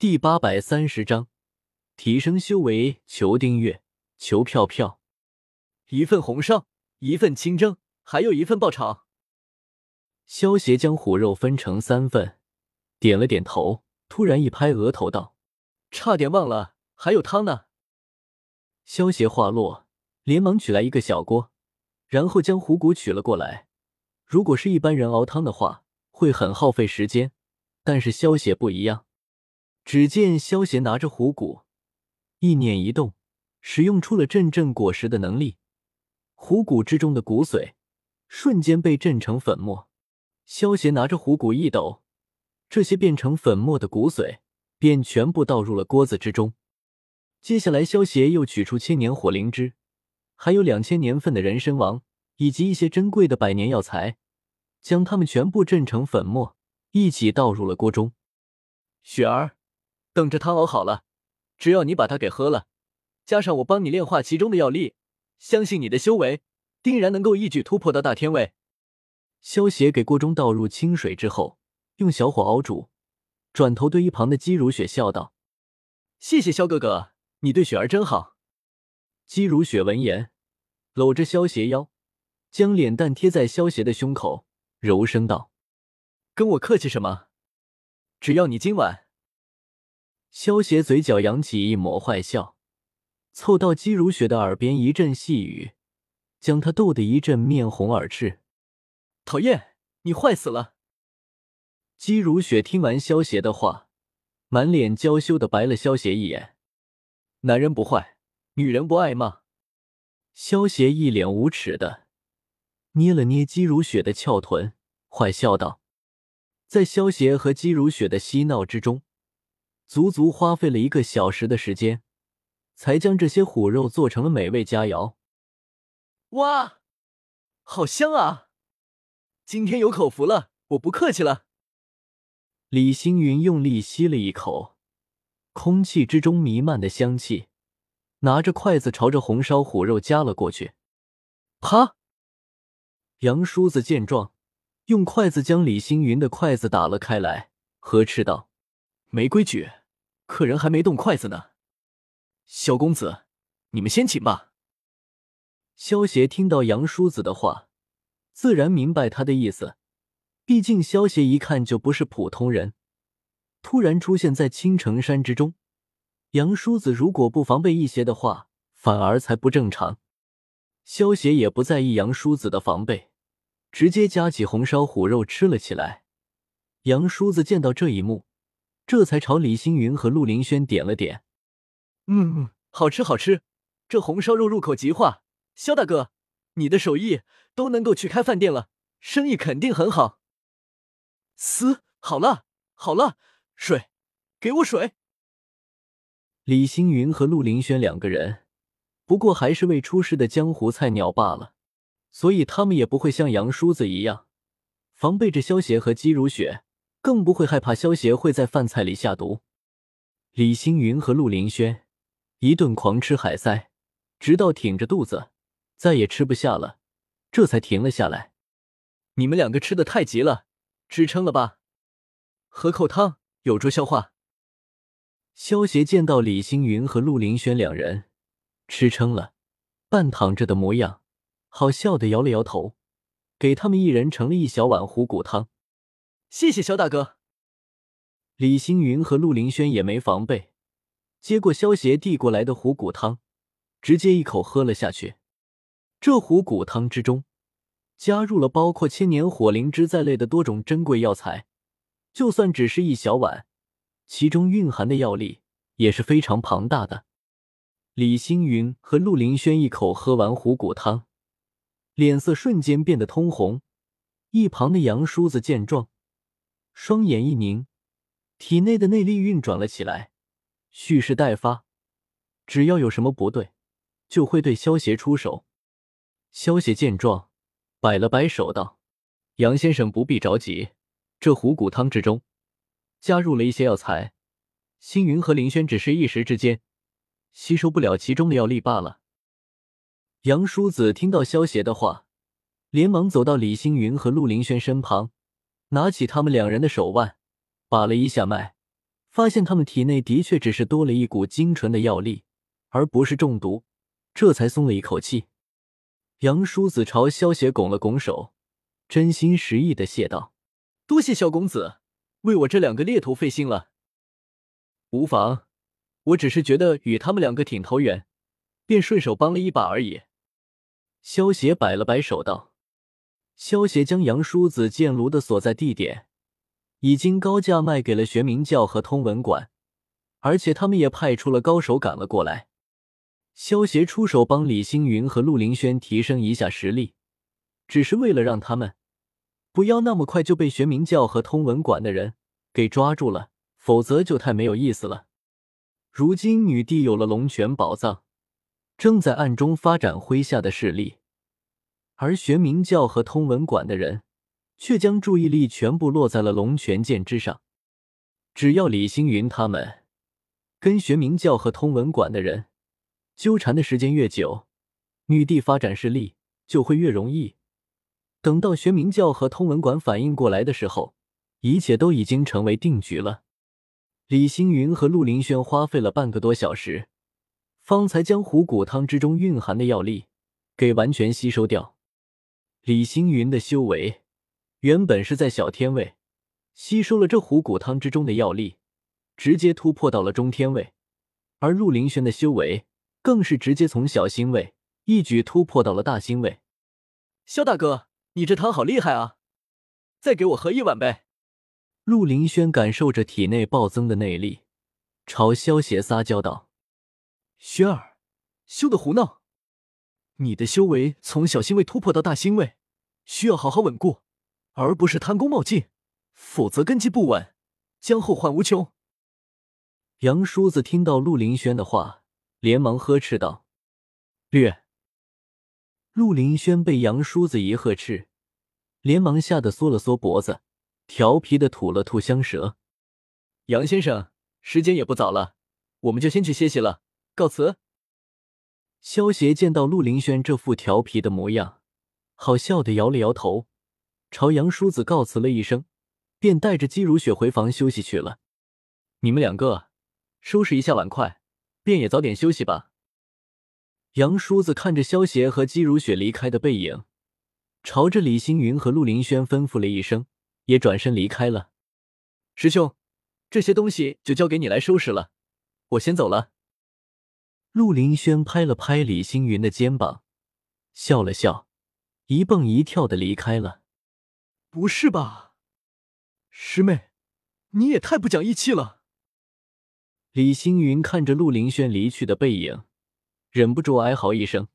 第八百三十章，提升修为，求订阅，求票票。一份红烧，一份清蒸，还有一份爆炒。萧协将虎肉分成三份，点了点头，突然一拍额头道：“差点忘了，还有汤呢。”萧协话落，连忙取来一个小锅，然后将虎骨取了过来。如果是一般人熬汤的话，会很耗费时间，但是萧协不一样。只见萧邪拿着虎骨，意念一动，使用出了阵阵果实的能力。虎骨之中的骨髓瞬间被震成粉末。萧邪拿着虎骨一抖，这些变成粉末的骨髓便全部倒入了锅子之中。接下来，萧邪又取出千年火灵芝，还有两千年份的人参王，以及一些珍贵的百年药材，将它们全部震成粉末，一起倒入了锅中。雪儿。等着汤熬好了，只要你把它给喝了，加上我帮你炼化其中的药力，相信你的修为定然能够一举突破到大天位。萧协给锅中倒入清水之后，用小火熬煮，转头对一旁的姬如雪笑道：“谢谢萧哥哥，你对雪儿真好。”姬如雪闻言，搂着萧协腰，将脸蛋贴在萧协的胸口，柔声道：“跟我客气什么？只要你今晚……”萧协嘴角扬起一抹坏笑，凑到姬如雪的耳边一阵细语，将她逗得一阵面红耳赤。讨厌，你坏死了！姬如雪听完萧协的话，满脸娇羞的白了萧协一眼。男人不坏，女人不爱吗？萧协一脸无耻的捏了捏姬如雪的翘臀，坏笑道：“在萧协和姬如雪的嬉闹之中。”足足花费了一个小时的时间，才将这些虎肉做成了美味佳肴。哇，好香啊！今天有口福了，我不客气了。李星云用力吸了一口，空气之中弥漫的香气，拿着筷子朝着红烧虎肉夹了过去。啪！杨叔子见状，用筷子将李星云的筷子打了开来，呵斥道：“没规矩！”客人还没动筷子呢，萧公子，你们先请吧。萧协听到杨叔子的话，自然明白他的意思。毕竟萧协一看就不是普通人，突然出现在青城山之中，杨叔子如果不防备一些的话，反而才不正常。萧协也不在意杨叔子的防备，直接夹起红烧虎肉吃了起来。杨叔子见到这一幕。这才朝李星云和陆林轩点了点，嗯，好吃好吃，这红烧肉入口即化。肖大哥，你的手艺都能够去开饭店了，生意肯定很好。嘶，好了好了，水，给我水。李星云和陆林轩两个人，不过还是未出世的江湖菜鸟罢了，所以他们也不会像杨叔子一样防备着萧邪和姬如雪。更不会害怕萧协会在饭菜里下毒。李星云和陆林轩一顿狂吃海塞，直到挺着肚子再也吃不下了，这才停了下来。你们两个吃的太急了，支撑了吧？喝口汤有助消化。萧协见到李星云和陆林轩两人吃撑了，半躺着的模样，好笑的摇了摇头，给他们一人盛了一小碗虎骨汤。谢谢肖大哥。李星云和陆林轩也没防备，接过萧邪递过来的虎骨汤，直接一口喝了下去。这虎骨汤之中加入了包括千年火灵芝在内的多种珍贵药材，就算只是一小碗，其中蕴含的药力也是非常庞大的。李星云和陆林轩一口喝完虎骨汤，脸色瞬间变得通红。一旁的杨叔子见状。双眼一凝，体内的内力运转了起来，蓄势待发。只要有什么不对，就会对萧邪出手。萧邪见状，摆了摆手道：“杨先生不必着急，这虎骨汤之中加入了一些药材，星云和林轩只是一时之间吸收不了其中的药力罢了。”杨叔子听到萧邪的话，连忙走到李星云和陆林轩身旁。拿起他们两人的手腕，把了一下脉，发现他们体内的确只是多了一股精纯的药力，而不是中毒，这才松了一口气。杨叔子朝萧邪拱了拱手，真心实意的谢道：“多谢萧公子，为我这两个猎头费心了。无妨，我只是觉得与他们两个挺投缘，便顺手帮了一把而已。”萧邪摆了摆手道。萧邪将杨叔子剑炉的所在地点。已经高价卖给了玄冥教和通文馆，而且他们也派出了高手赶了过来。萧协出手帮李星云和陆凌轩提升一下实力，只是为了让他们不要那么快就被玄冥教和通文馆的人给抓住了，否则就太没有意思了。如今女帝有了龙泉宝藏，正在暗中发展麾下的势力，而玄冥教和通文馆的人。却将注意力全部落在了龙泉剑之上。只要李星云他们跟玄冥教和通文馆的人纠缠的时间越久，女帝发展势力就会越容易。等到玄冥教和通文馆反应过来的时候，一切都已经成为定局了。李星云和陆林轩花费了半个多小时，方才将虎骨汤之中蕴含的药力给完全吸收掉。李星云的修为。原本是在小天位，吸收了这虎骨汤之中的药力，直接突破到了中天位；而陆凌轩的修为更是直接从小星位一举突破到了大星位。萧大哥，你这汤好厉害啊！再给我喝一碗呗。陆凌轩感受着体内暴增的内力，朝萧邪撒娇道：“轩儿，休得胡闹！你的修为从小星位突破到大星位，需要好好稳固。”而不是贪功冒进，否则根基不稳，将后患无穷。杨叔子听到陆林轩的话，连忙呵斥道：“略！”陆林轩被杨叔子一呵斥，连忙吓得缩了缩脖子，调皮的吐了吐香舌。杨先生，时间也不早了，我们就先去歇息了，告辞。萧协见到陆林轩这副调皮的模样，好笑的摇了摇头。朝杨叔子告辞了一声，便带着姬如雪回房休息去了。你们两个收拾一下碗筷，便也早点休息吧。杨叔子看着萧协和姬如雪离开的背影，朝着李星云和陆林轩吩咐了一声，也转身离开了。师兄，这些东西就交给你来收拾了，我先走了。陆林轩拍了拍李星云的肩膀，笑了笑，一蹦一跳的离开了。不是吧，师妹，你也太不讲义气了！李星云看着陆凌轩离去的背影，忍不住哀嚎一声。